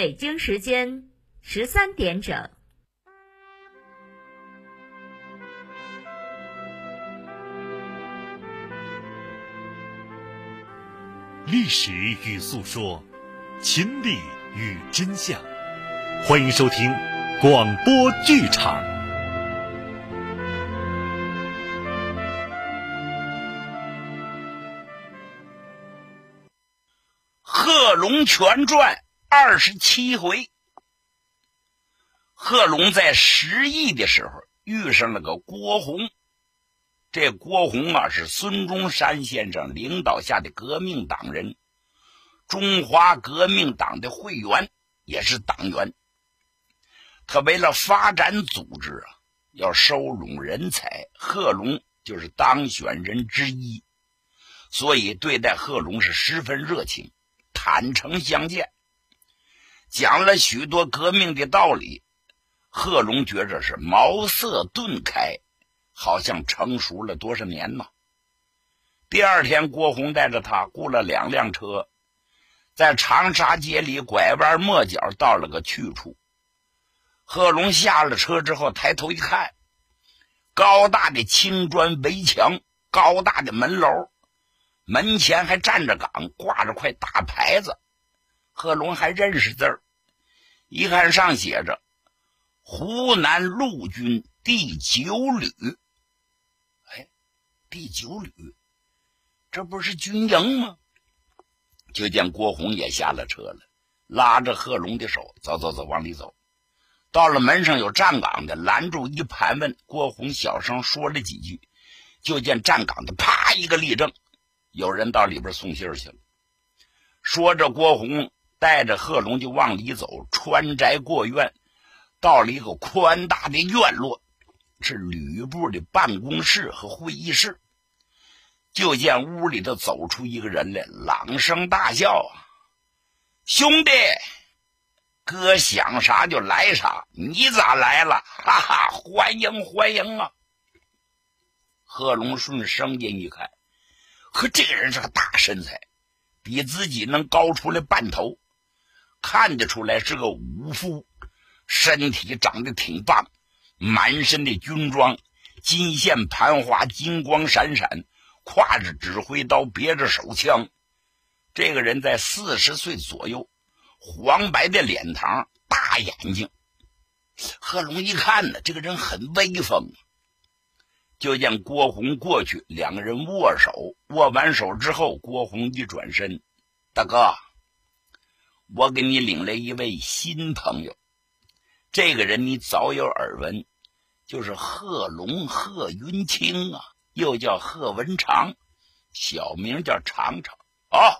北京时间十三点整。历史与诉说，秦理与真相，欢迎收听广播剧场。《贺龙全传》二十七回，贺龙在失意的时候遇上了个郭洪。这郭洪啊，是孙中山先生领导下的革命党人，中华革命党的会员，也是党员。他为了发展组织啊，要收拢人才，贺龙就是当选人之一，所以对待贺龙是十分热情，坦诚相见，讲了许多革命的道理。贺龙觉着是茅塞顿开。好像成熟了多少年呢？第二天，郭洪带着他雇了两辆车，在长沙街里拐弯抹角到了个去处。贺龙下了车之后，抬头一看，高大的青砖围墙，高大的门楼，门前还站着岗，挂着块大牌子。贺龙还认识字儿，一看上写着“湖南陆军第九旅”。哎第九旅，这不是军营吗？就见郭洪也下了车了，拉着贺龙的手，走走走，往里走。到了门上有站岗的，拦住一盘问。郭洪小声说了几句，就见站岗的啪一个立正，有人到里边送信去了。说着，郭洪带着贺龙就往里走，穿宅过院，到了一个宽大的院落。是吕布的办公室和会议室，就见屋里头走出一个人来，朗声大笑：“啊兄弟，哥想啥就来啥，你咋来了？哈哈，欢迎欢迎啊！”贺龙顺声音一看，呵，这个人是个大身材，比自己能高出来半头，看得出来是个武夫，身体长得挺棒。满身的军装，金线盘花，金光闪闪，挎着指挥刀，别着手枪。这个人在四十岁左右，黄白的脸膛，大眼睛。贺龙一看呢，这个人很威风。就见郭洪过去，两个人握手。握完手之后，郭洪一转身：“大哥，我给你领来一位新朋友。这个人你早有耳闻。”就是贺龙贺云清啊，又叫贺文长，小名叫长长。哦，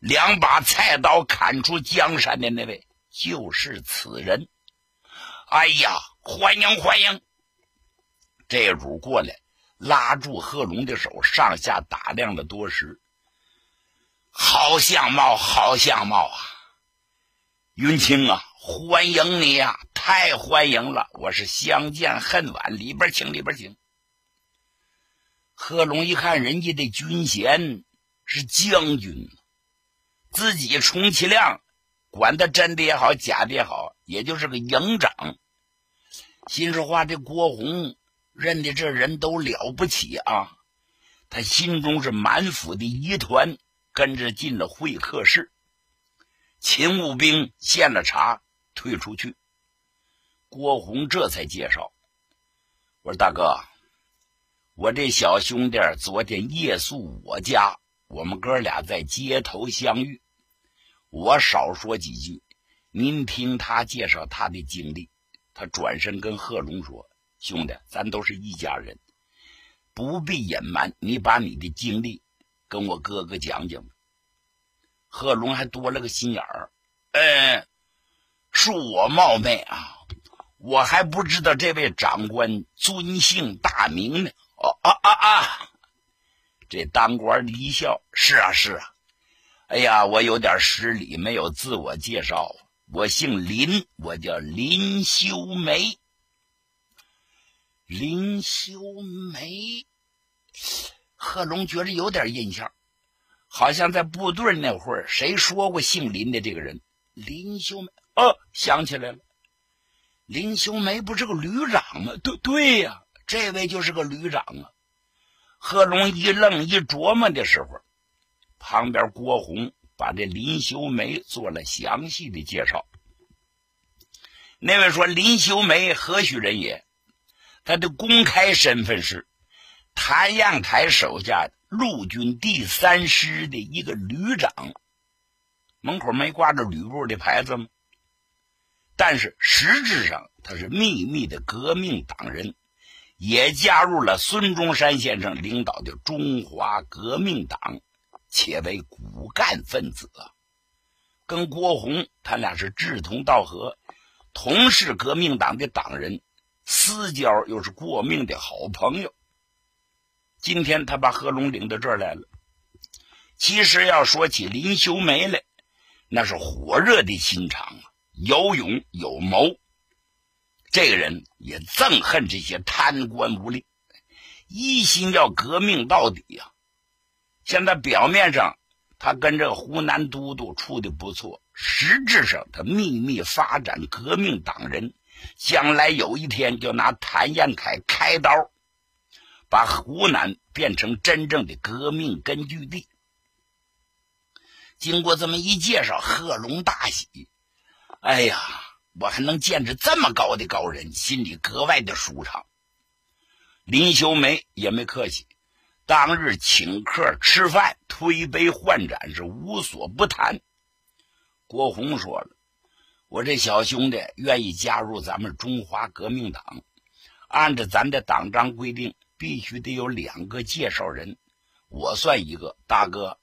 两把菜刀砍出江山的那位，就是此人。哎呀，欢迎欢迎！这主过来，拉住贺龙的手，上下打量了多时。好相貌，好相貌啊！云清啊，欢迎你呀！太欢迎了！我是相见恨晚，里边请，里边请。贺龙一看，人家的军衔是将军，自己充其量管他真的也好，假的也好，也就是个营长。心说话，这郭洪认的这人都了不起啊！他心中是满腹的疑团，跟着进了会客室。勤务兵献了茶，退出去。郭洪这才介绍：“我说大哥，我这小兄弟昨天夜宿我家，我们哥俩在街头相遇。我少说几句，您听他介绍他的经历。他转身跟贺龙说：‘兄弟，咱都是一家人，不必隐瞒。你把你的经历跟我哥哥讲讲。’贺龙还多了个心眼儿，嗯，恕我冒昧啊。”我还不知道这位长官尊姓大名呢。哦啊啊啊！这当官的一笑：“是啊，是啊。哎呀，我有点失礼，没有自我介绍。我姓林，我叫林修梅。林修梅，贺龙觉着有点印象，好像在部队那会儿谁说过姓林的这个人。林秀梅，哦，想起来了，林秀梅不是个旅长吗？对对呀，这位就是个旅长啊。贺龙一愣一琢磨的时候，旁边郭洪把这林秀梅做了详细的介绍。那位说：“林秀梅何许人也？他的公开身份是谭延闿手下陆军第三师的一个旅长。门口没挂着旅部的牌子吗？但是实质上他是秘密的革命党人。”也加入了孙中山先生领导的中华革命党，且为骨干分子啊。跟郭洪他俩是志同道合，同是革命党的党人，私交又是过命的好朋友。今天他把贺龙领到这儿来了。其实要说起林秀梅来，那是火热的心肠啊，有勇有谋。这个人也憎恨这些贪官污吏，一心要革命到底呀。现在表面上他跟这个湖南都督处的不错，实质上他秘密发展革命党人，将来有一天就拿谭延闿开刀，把湖南变成真正的革命根据地。经过这么一介绍，贺龙大喜，哎呀！我还能见着这么高的高人，心里格外的舒畅。林秀梅也没客气，当日请客吃饭，推杯换盏，是无所不谈。郭洪说了：“我这小兄弟愿意加入咱们中华革命党，按照咱的党章规定，必须得有两个介绍人，我算一个。大哥，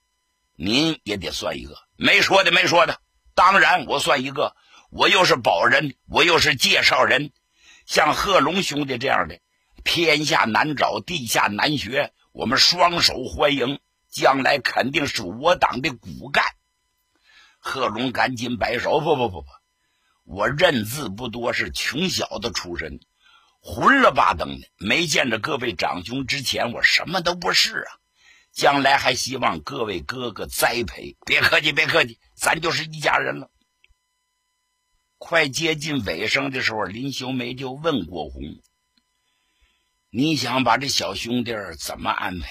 您也得算一个。没说的，没说的，当然我算一个。”我又是保人，我又是介绍人，像贺龙兄弟这样的，天下难找，地下难学，我们双手欢迎，将来肯定是我党的骨干。贺龙赶紧摆手：“不不不不，我认字不多，是穷小子出身，混了吧登的，没见着各位长兄之前，我什么都不是啊。将来还希望各位哥哥栽培，别客气，别客气，咱就是一家人了。”快接近尾声的时候，林秀梅就问郭洪：“你想把这小兄弟怎么安排？”“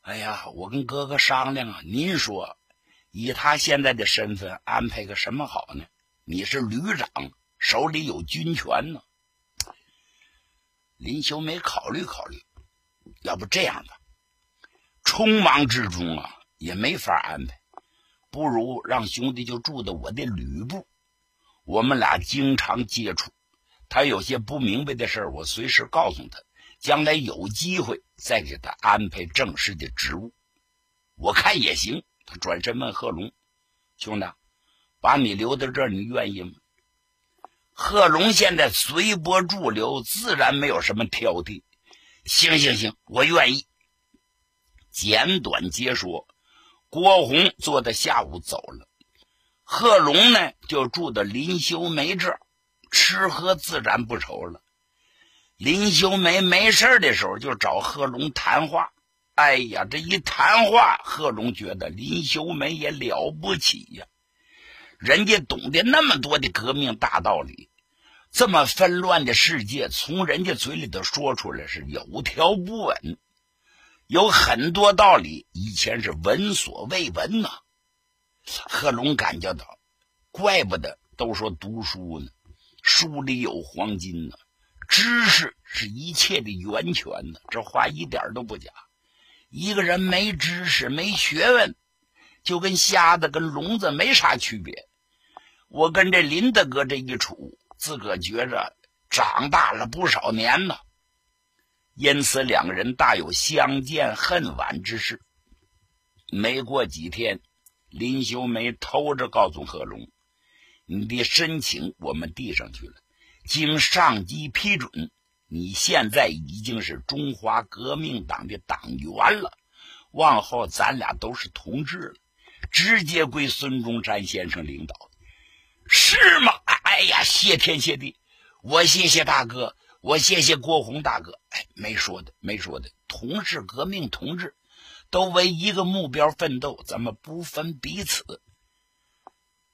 哎呀，我跟哥哥商量啊，您说，以他现在的身份，安排个什么好呢？你是旅长，手里有军权呢。”林秀梅考虑考虑，要不这样吧，匆忙之中啊，也没法安排，不如让兄弟就住在我的旅部。我们俩经常接触，他有些不明白的事我随时告诉他，将来有机会再给他安排正式的职务，我看也行。他转身问贺龙：“兄弟，把你留在这儿，你愿意吗？”贺龙现在随波逐流，自然没有什么挑剔。行行行，我愿意。简短结说，郭洪坐在下午走了。贺龙呢，就住到林修梅这儿，吃喝自然不愁了。林修梅没事的时候就找贺龙谈话。哎呀，这一谈话，贺龙觉得林修梅也了不起呀，人家懂得那么多的革命大道理，这么纷乱的世界，从人家嘴里头说出来是有条不紊，有很多道理以前是闻所未闻呐。贺龙感觉到，怪不得都说读书呢，书里有黄金呢，知识是一切的源泉呢。这话一点都不假。一个人没知识、没学问，就跟瞎子跟聋子没啥区别。我跟这林大哥这一处，自个觉着长大了不少年呢。因此，两个人大有相见恨晚之势。没过几天。林秀梅偷着告诉贺龙：“你的申请我们递上去了，经上级批准，你现在已经是中华革命党的党员了，往后咱俩都是同志了，直接归孙中山先生领导。是吗？哎呀，谢天谢地，我谢谢大哥，我谢谢郭洪大哥。哎，没说的，没说的，同志革命同志。”都为一个目标奋斗，咱们不分彼此。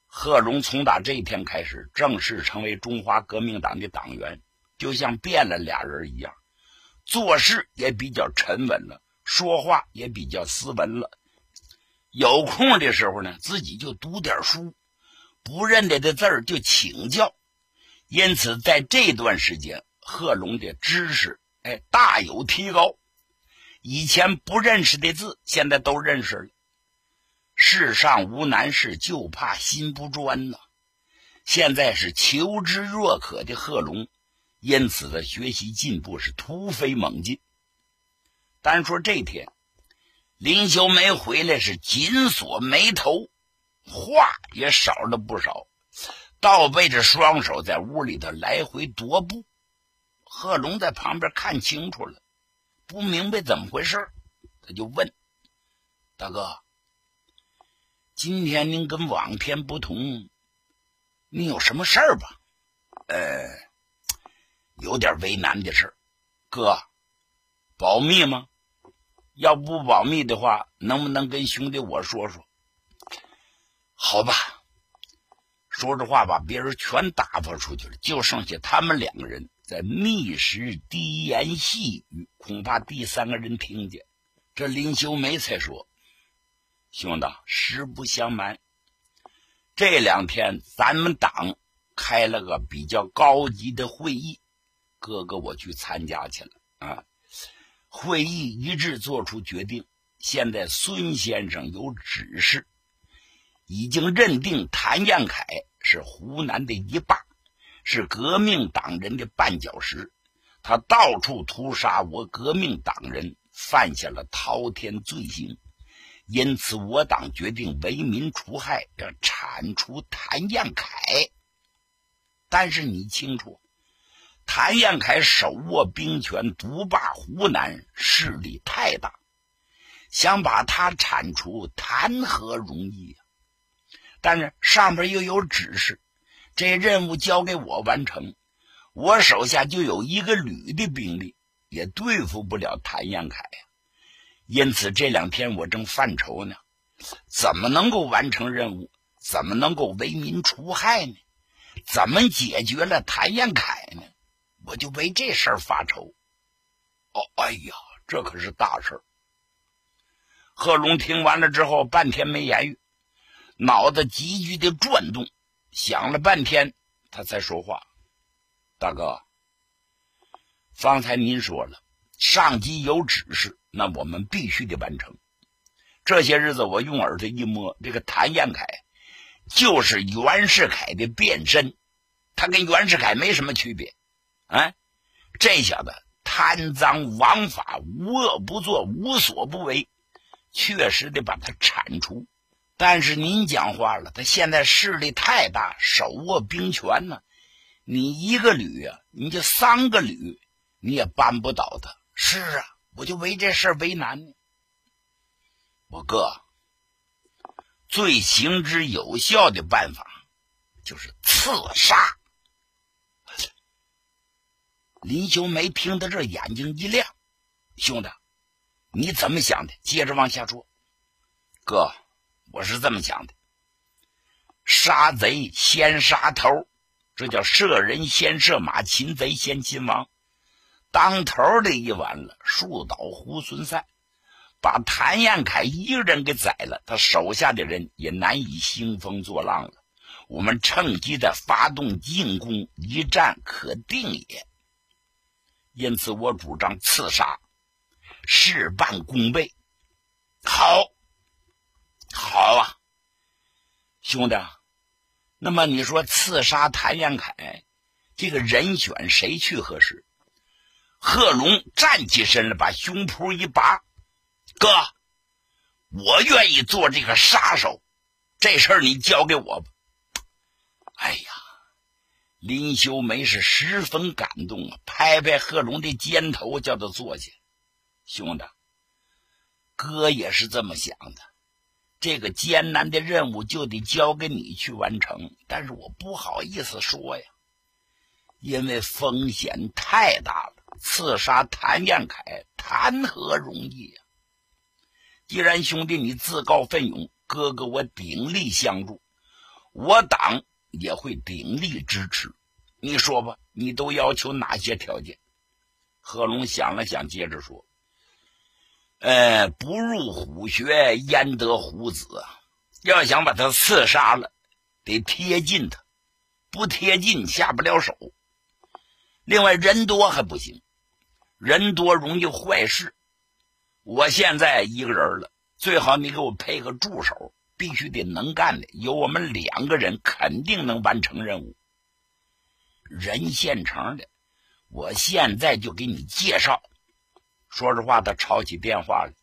贺龙从打这一天开始，正式成为中华革命党的党员，就像变了俩人一样，做事也比较沉稳了，说话也比较斯文了。有空的时候呢，自己就读点书，不认得的字儿就请教。因此，在这段时间，贺龙的知识哎大有提高。以前不认识的字，现在都认识了。世上无难事，就怕心不专呐。现在是求知若渴的贺龙，因此的学习进步是突飞猛进。单说这天，林修梅回来是紧锁眉头，话也少了不少，倒背着双手在屋里头来回踱步。贺龙在旁边看清楚了，不明白怎么回事，他就问：“大哥。”今天您跟往天不同，你有什么事儿吧？呃，有点为难的事儿，哥，保密吗？要不保密的话，能不能跟兄弟我说说？好吧，说着话把别人全打发出去了，就剩下他们两个人在密室低言细语，恐怕第三个人听见。这林秀梅才说。兄弟，实不相瞒，这两天咱们党开了个比较高级的会议，哥哥我去参加去了啊。会议一致做出决定，现在孙先生有指示，已经认定谭彦凯是湖南的一霸，是革命党人的绊脚石，他到处屠杀我革命党人，犯下了滔天罪行。因此，我党决定为民除害，要铲除谭彦凯。但是你清楚，谭彦凯手握兵权，独霸湖南，势力太大，想把他铲除，谈何容易啊！但是上边又有指示，这任务交给我完成，我手下就有一个旅的兵力，也对付不了谭延凯呀。因此这两天我正犯愁呢，怎么能够完成任务？怎么能够为民除害呢？怎么解决了谭延凯呢？我就为这事发愁。哦，哎呀，这可是大事！贺龙听完了之后，半天没言语，脑子急剧的转动，想了半天，他才说话：“大哥，方才您说了，上级有指示。”那我们必须得完成。这些日子，我用耳朵一摸，这个谭彦凯就是袁世凯的变身，他跟袁世凯没什么区别。啊，这小子贪赃枉法，无恶不作，无所不为，确实得把他铲除。但是您讲话了，他现在势力太大，手握兵权呢。你一个旅啊，你就三个旅，你也扳不倒他。是啊。我就为这事为难呢。我哥，最行之有效的办法就是刺杀。林修梅听到这，眼睛一亮：“兄弟，你怎么想的？”接着往下说：“哥，我是这么想的：杀贼先杀头，这叫射人先射马，擒贼先擒王。”当头的一完了，树倒猢狲散，把谭彦凯一个人给宰了，他手下的人也难以兴风作浪了。我们趁机再发动进攻，一战可定也。因此，我主张刺杀，事半功倍。好，好啊，兄弟。那么你说刺杀谭延凯，这个人选谁去合适？贺龙站起身来，把胸脯一拔：“哥，我愿意做这个杀手，这事儿你交给我吧。”哎呀，林修梅是十分感动啊，拍拍贺龙的肩头，叫他坐下。兄弟，哥也是这么想的，这个艰难的任务就得交给你去完成，但是我不好意思说呀，因为风险太大了。刺杀谭彦凯，谈何容易呀！既然兄弟你自告奋勇，哥哥我鼎力相助。我党也会鼎力支持。你说吧，你都要求哪些条件？贺龙想了想，接着说：“呃，不入虎穴，焉得虎子啊？要想把他刺杀了，得贴近他，不贴近下不了手。另外，人多还不行，人多容易坏事。我现在一个人了，最好你给我配个助手，必须得能干的，有我们两个人，肯定能完成任务。”人现成的，我现在就给你介绍。说实话，他抄起电话来，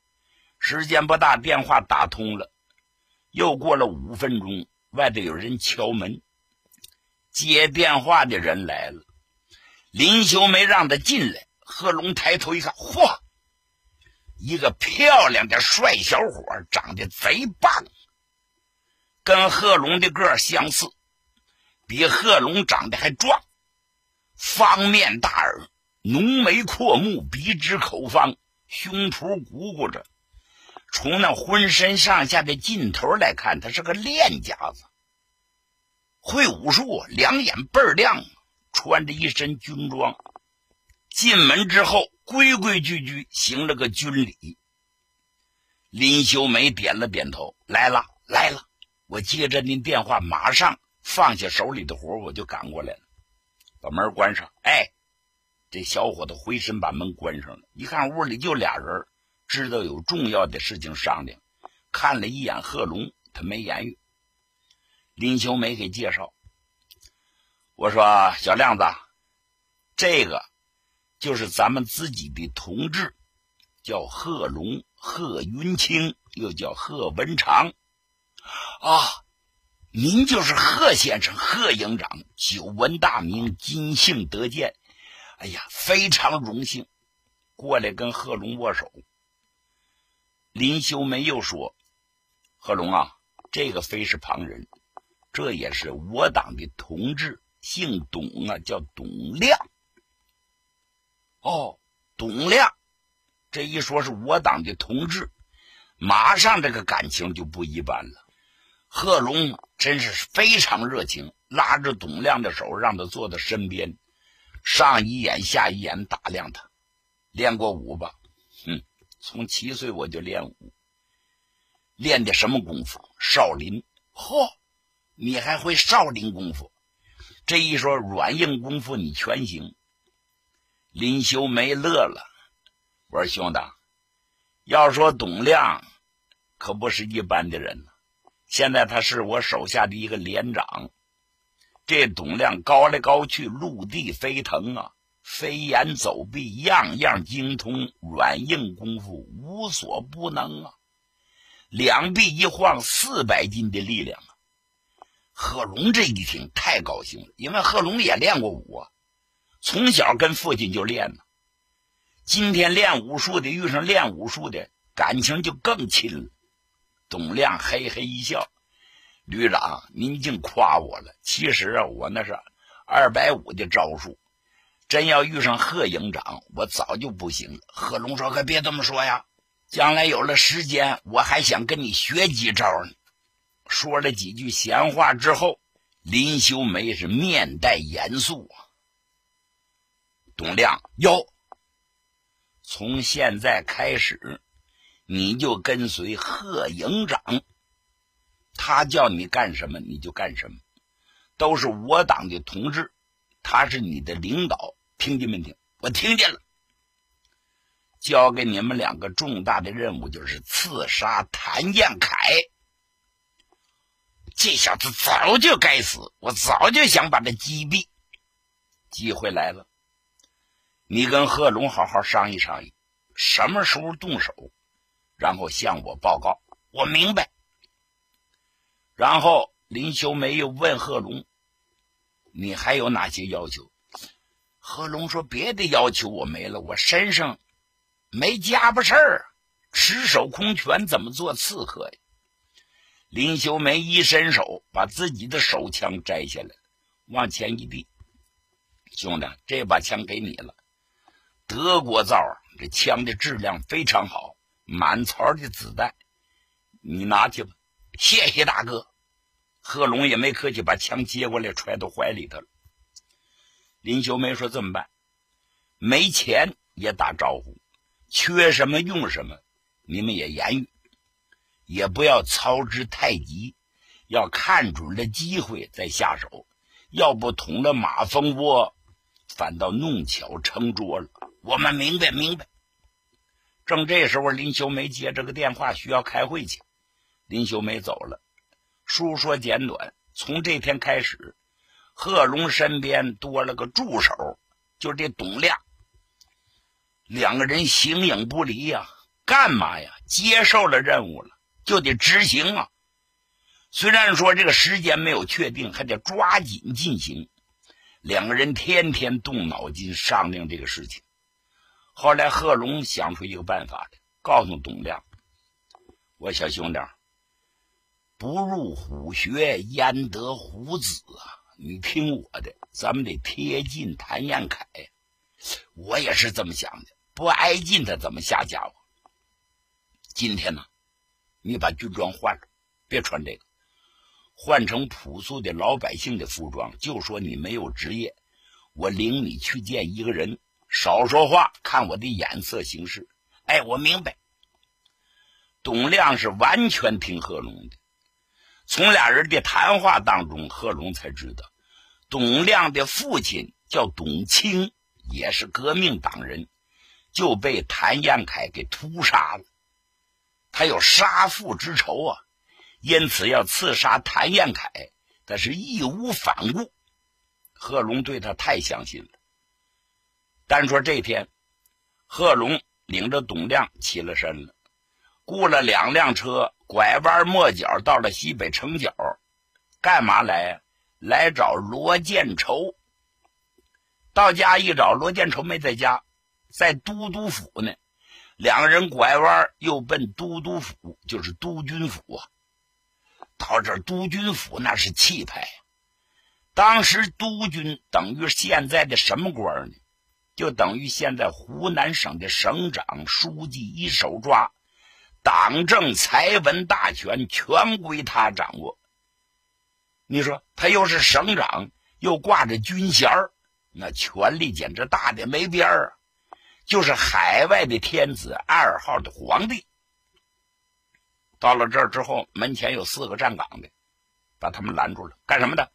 时间不大，电话打通了。又过了五分钟，外头有人敲门，接电话的人来了。林修梅让他进来。贺龙抬头一看，嚯，一个漂亮的帅小伙，长得贼棒，跟贺龙的个相似，比贺龙长得还壮。方面大耳，浓眉阔目，鼻直口方，胸脯鼓鼓着。从那浑身上下的劲头来看，他是个练家子，会武术，两眼倍儿亮，穿着一身军装。进门之后，规规矩矩行了个军礼。林秀梅点了点头，来了来了，我接着您电话，马上放下手里的活，我就赶过来了。把门关上。哎，这小伙子回身把门关上了。一看屋里就俩人，知道有重要的事情商量。看了一眼贺龙，他没言语。林秋梅给介绍：“我说小亮子，这个就是咱们自己的同志，叫贺龙，贺云清，又叫贺文长。啊。”您就是贺先生，贺营长，久闻大名，今幸得见。哎呀，非常荣幸，过来跟贺龙握手。林修梅又说：“贺龙啊，这个非是旁人，这也是我党的同志，姓董啊，叫董亮。哦，董亮，这一说是我党的同志，马上这个感情就不一般了。”贺龙真是非常热情，拉着董亮的手，让他坐在身边，上一眼下一眼打量他。练过武吧？哼，从七岁我就练武，练的什么功夫？少林。嚯，你还会少林功夫？这一说软硬功夫你全行。林修梅乐了，我说兄弟，要说董亮，可不是一般的人呢。现在他是我手下的一个连长，这董亮高来高去，陆地飞腾啊，飞檐走壁样样精通，软硬功夫无所不能啊。两臂一晃，四百斤的力量啊！贺龙这一听太高兴了，因为贺龙也练过武啊，从小跟父亲就练呢。今天练武术的遇上练武术的，感情就更亲了。董亮嘿嘿一笑：“旅长，您净夸我了。其实啊，我那是二百五的招数，真要遇上贺营长，我早就不行了。”贺龙说：“可别这么说呀，将来有了时间，我还想跟你学几招呢。”说了几句闲话之后，林修梅是面带严肃啊。董亮，哟，从现在开始。你就跟随贺营长，他叫你干什么你就干什么，都是我党的同志，他是你的领导，听见没听？我听见了。交给你们两个重大的任务，就是刺杀谭彦凯。这小子早就该死，我早就想把他击毙。机会来了，你跟贺龙好好商议商议，什么时候动手？然后向我报告，我明白。然后林修梅又问贺龙：“你还有哪些要求？”贺龙说：“别的要求我没了，我身上没家伙事儿，赤手空拳怎么做刺客呀？”林修梅一伸手，把自己的手枪摘下来，往前一递：“兄弟，这把枪给你了，德国造，这枪的质量非常好。”满槽的子弹，你拿去吧。谢谢大哥。贺龙也没客气，把枪接过来揣到怀里头了。林秀梅说：“这么办？没钱也打招呼，缺什么用什么，你们也言语，也不要操之太急，要看准了机会再下手，要不捅了马蜂窝，反倒弄巧成拙了。”我们明白，明白。正这时候，林秀梅接这个电话，需要开会去。林秀梅走了。书说简短，从这天开始，贺龙身边多了个助手，就这董亮。两个人形影不离呀，干嘛呀？接受了任务了，就得执行啊。虽然说这个时间没有确定，还得抓紧进行。两个人天天动脑筋商量这个事情。后来，贺龙想出一个办法来，告诉董亮：“我小兄弟，不入虎穴，焉得虎子啊！你听我的，咱们得贴近谭彦凯。我也是这么想的，不挨近他怎么下家伙？今天呢，你把军装换了，别穿这个，换成朴素的老百姓的服装，就说你没有职业，我领你去见一个人。”少说话，看我的眼色行事。哎，我明白。董亮是完全听贺龙的。从俩人的谈话当中，贺龙才知道，董亮的父亲叫董卿，也是革命党人，就被谭延凯给屠杀了。他有杀父之仇啊，因此要刺杀谭延凯，但是义无反顾。贺龙对他太相信了。单说这天，贺龙领着董亮起了身了，雇了两辆车，拐弯抹角到了西北城角，干嘛来呀？来找罗建筹。到家一找，罗建筹没在家，在都督府呢。两个人拐弯又奔都督府，就是督军府啊。到这督军府那是气派，当时督军等于现在的什么官呢？就等于现在湖南省的省长、书记一手抓，党政财文大权全归他掌握。你说他又是省长，又挂着军衔那权力简直大的没边儿啊！就是海外的天子，二号的皇帝。到了这儿之后，门前有四个站岗的，把他们拦住了，干什么的？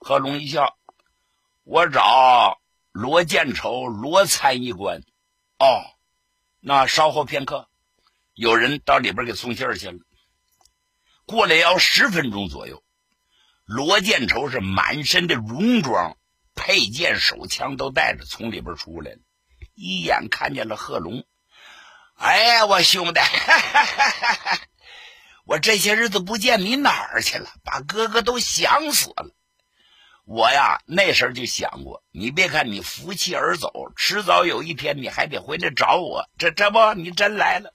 贺龙一笑，我找。罗建筹，罗参议官，哦，那稍后片刻，有人到里边给送信去了。过了要十分钟左右，罗建筹是满身的戎装，佩剑、手枪都带着，从里边出来了，一眼看见了贺龙。哎呀，我兄弟，我这些日子不见你哪儿去了？把哥哥都想死了。我呀，那时候就想过，你别看你负气而走，迟早有一天你还得回来找我。这这不，你真来了。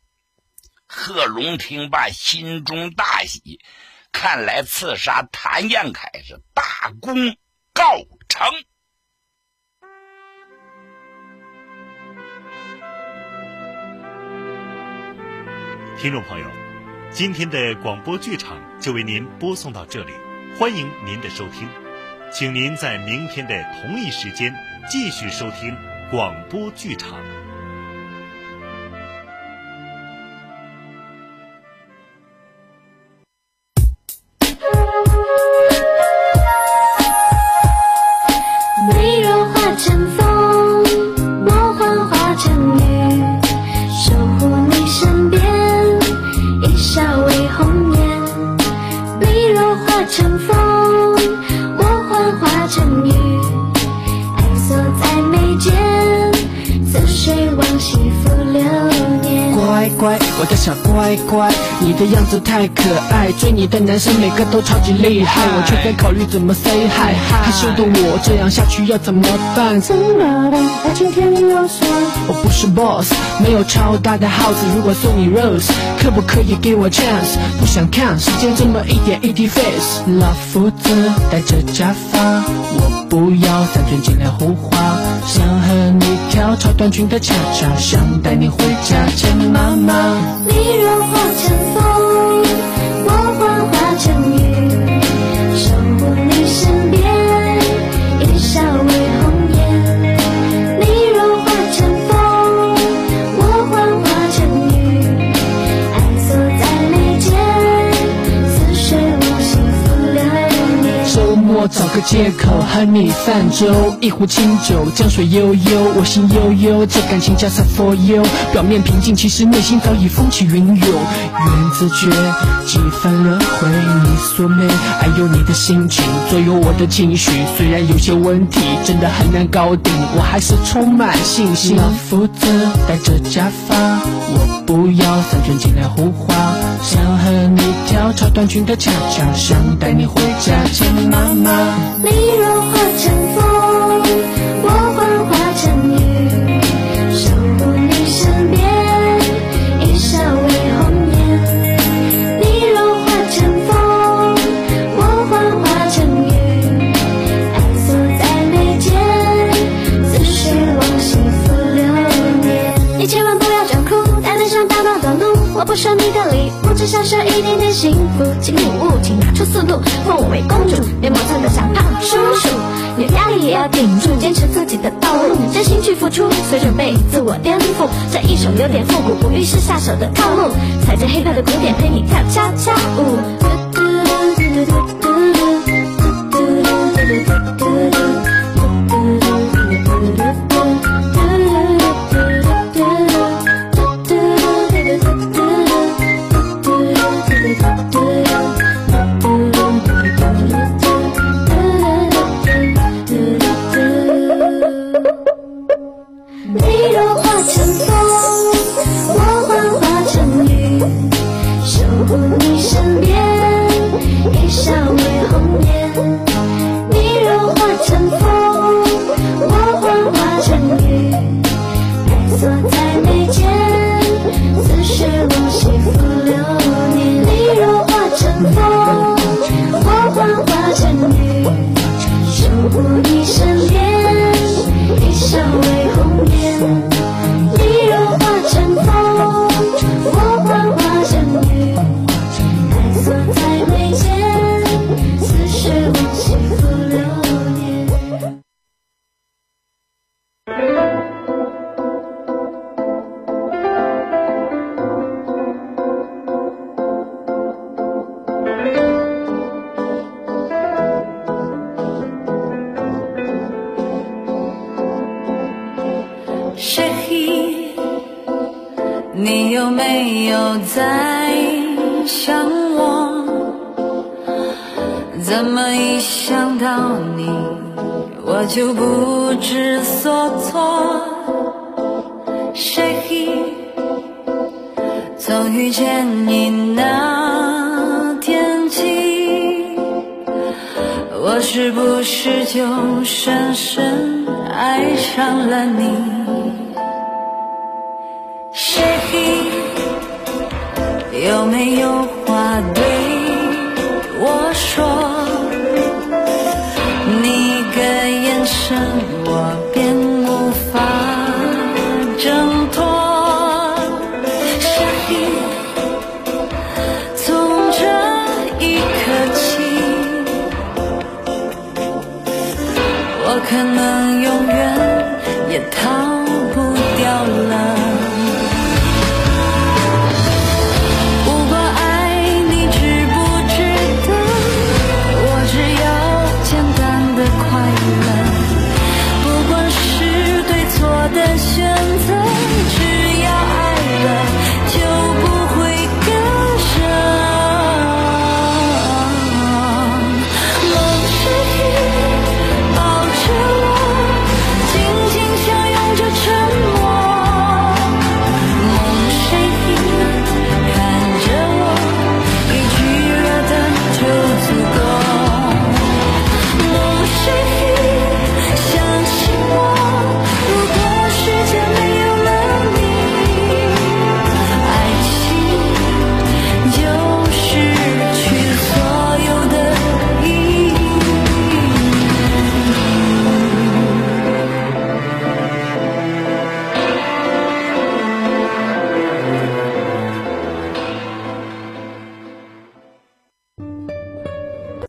贺龙听罢，心中大喜，看来刺杀谭彦凯是大功告成。听众朋友，今天的广播剧场就为您播送到这里，欢迎您的收听。请您在明天的同一时间继续收听广播剧场。我的小乖乖，你的样子太可爱，追你的男生每个都超级厉害，我却在考虑怎么 say hi。害羞的我这样下去要怎么办？怎么办？爱情甜蜜啰嗦。我不是 boss，没有超大的 house，如果送你 rose，可不可以给我 chance？不想看时间这么一点一滴 face。老夫子戴着假发，我不要三寸金莲胡花，想和你跳超短裙的恰恰，想带你回家见妈妈。你若化成风，我幻化成雨。个借口和你泛舟，一壶清酒，江水悠悠，我心悠悠，这感情 just for you。表面平静，其实内心早已风起云涌。缘字诀，几番轮回，你所美，还有你的心情左右我的情绪。虽然有些问题真的很难搞定，我还是充满信心。老夫子戴着假发，我不要三寸金莲胡话，想和你跳超短裙的恰恰，想带你回家见妈妈。你若化成风，不收你的礼物，只想收一点点幸福。请领悟，请拿出速度，封我为公主，别磨蹭的像胖叔叔。有压力也要顶住，坚持自己的道路，真心去付出，随着被自我颠覆。这一首有点复古，不预示下手的套路，踩着黑白的鼓点陪你跳恰恰舞。嘟嘟嘟嘟嘟嘟嘟嘟嘟嘟嘟嘟遇见你那天起，我是不是就深深爱上了你？谁有没有？